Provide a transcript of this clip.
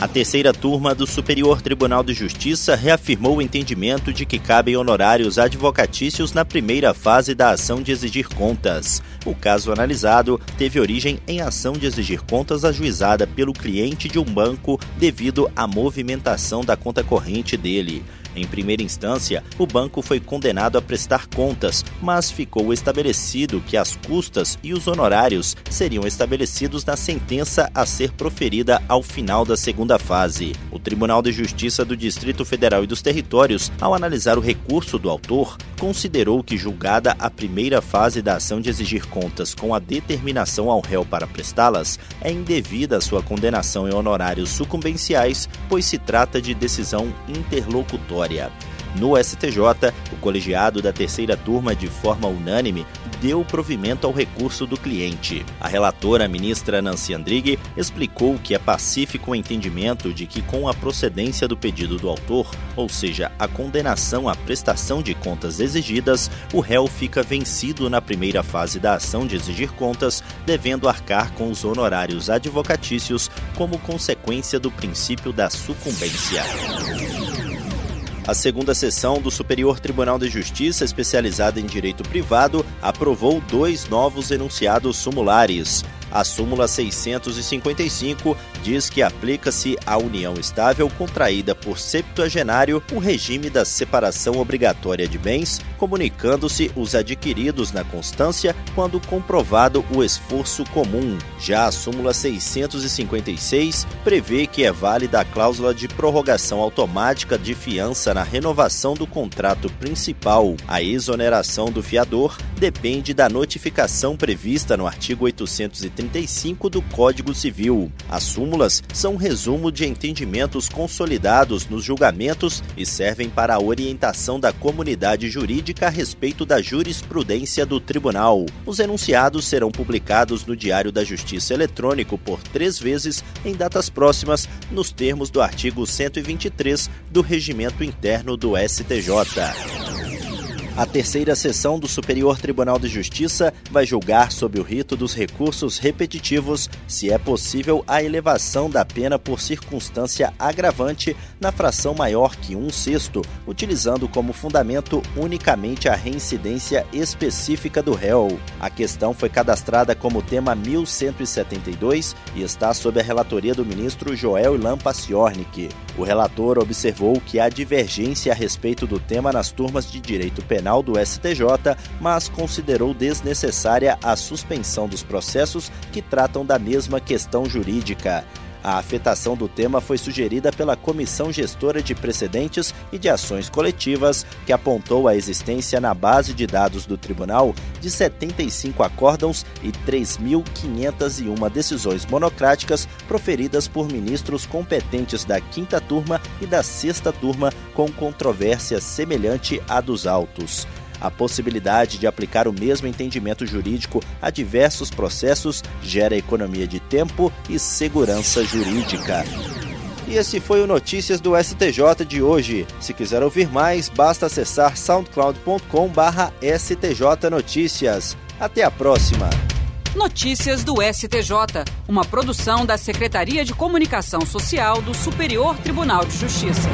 A terceira turma do Superior Tribunal de Justiça reafirmou o entendimento de que cabem honorários advocatícios na primeira fase da ação de exigir contas. O caso analisado teve origem em ação de exigir contas ajuizada pelo cliente de um banco devido à movimentação da conta corrente dele. Em primeira instância, o banco foi condenado a prestar contas, mas ficou estabelecido que as custas e os honorários seriam estabelecidos na sentença a ser proferida ao final da segunda fase. O Tribunal de Justiça do Distrito Federal e dos Territórios, ao analisar o recurso do autor, considerou que, julgada a primeira fase da ação de exigir contas com a determinação ao réu para prestá-las, é indevida a sua condenação em honorários sucumbenciais, pois se trata de decisão interlocutória. No STJ, o colegiado da terceira turma, de forma unânime, deu provimento ao recurso do cliente. A relatora, ministra Nancy Andrighi, explicou que é pacífico o entendimento de que, com a procedência do pedido do autor, ou seja, a condenação à prestação de contas exigidas, o réu fica vencido na primeira fase da ação de exigir contas, devendo arcar com os honorários advocatícios como consequência do princípio da sucumbência. A segunda sessão do Superior Tribunal de Justiça, especializada em direito privado, aprovou dois novos enunciados sumulares. A súmula 655 diz que aplica-se à união estável contraída por septuagenário o regime da separação obrigatória de bens, comunicando-se os adquiridos na constância quando comprovado o esforço comum. Já a súmula 656 prevê que é válida a cláusula de prorrogação automática de fiança na renovação do contrato principal. A exoneração do fiador depende da notificação prevista no artigo 835 do Código Civil. A súmulas são um resumo de entendimentos consolidados nos julgamentos e servem para a orientação da comunidade jurídica a respeito da jurisprudência do tribunal. Os enunciados serão publicados no Diário da Justiça Eletrônico por três vezes em datas próximas, nos termos do artigo 123 do Regimento Interno do STJ. A terceira sessão do Superior Tribunal de Justiça vai julgar sob o rito dos recursos repetitivos se é possível a elevação da pena por circunstância agravante na fração maior que um sexto, utilizando como fundamento unicamente a reincidência específica do réu. A questão foi cadastrada como tema 1172 e está sob a relatoria do ministro Joel Ilan Paciornik. O relator observou que há divergência a respeito do tema nas turmas de direito penal Penal do STJ, mas considerou desnecessária a suspensão dos processos que tratam da mesma questão jurídica. A afetação do tema foi sugerida pela Comissão Gestora de Precedentes e de Ações Coletivas, que apontou a existência na base de dados do tribunal de 75 acórdãos e 3.501 decisões monocráticas proferidas por ministros competentes da quinta turma e da sexta turma com controvérsia semelhante à dos autos. A possibilidade de aplicar o mesmo entendimento jurídico a diversos processos gera economia de tempo e segurança jurídica. E esse foi o Notícias do STJ de hoje. Se quiser ouvir mais, basta acessar soundcloud.com/stj notícias. Até a próxima. Notícias do STJ, uma produção da Secretaria de Comunicação Social do Superior Tribunal de Justiça.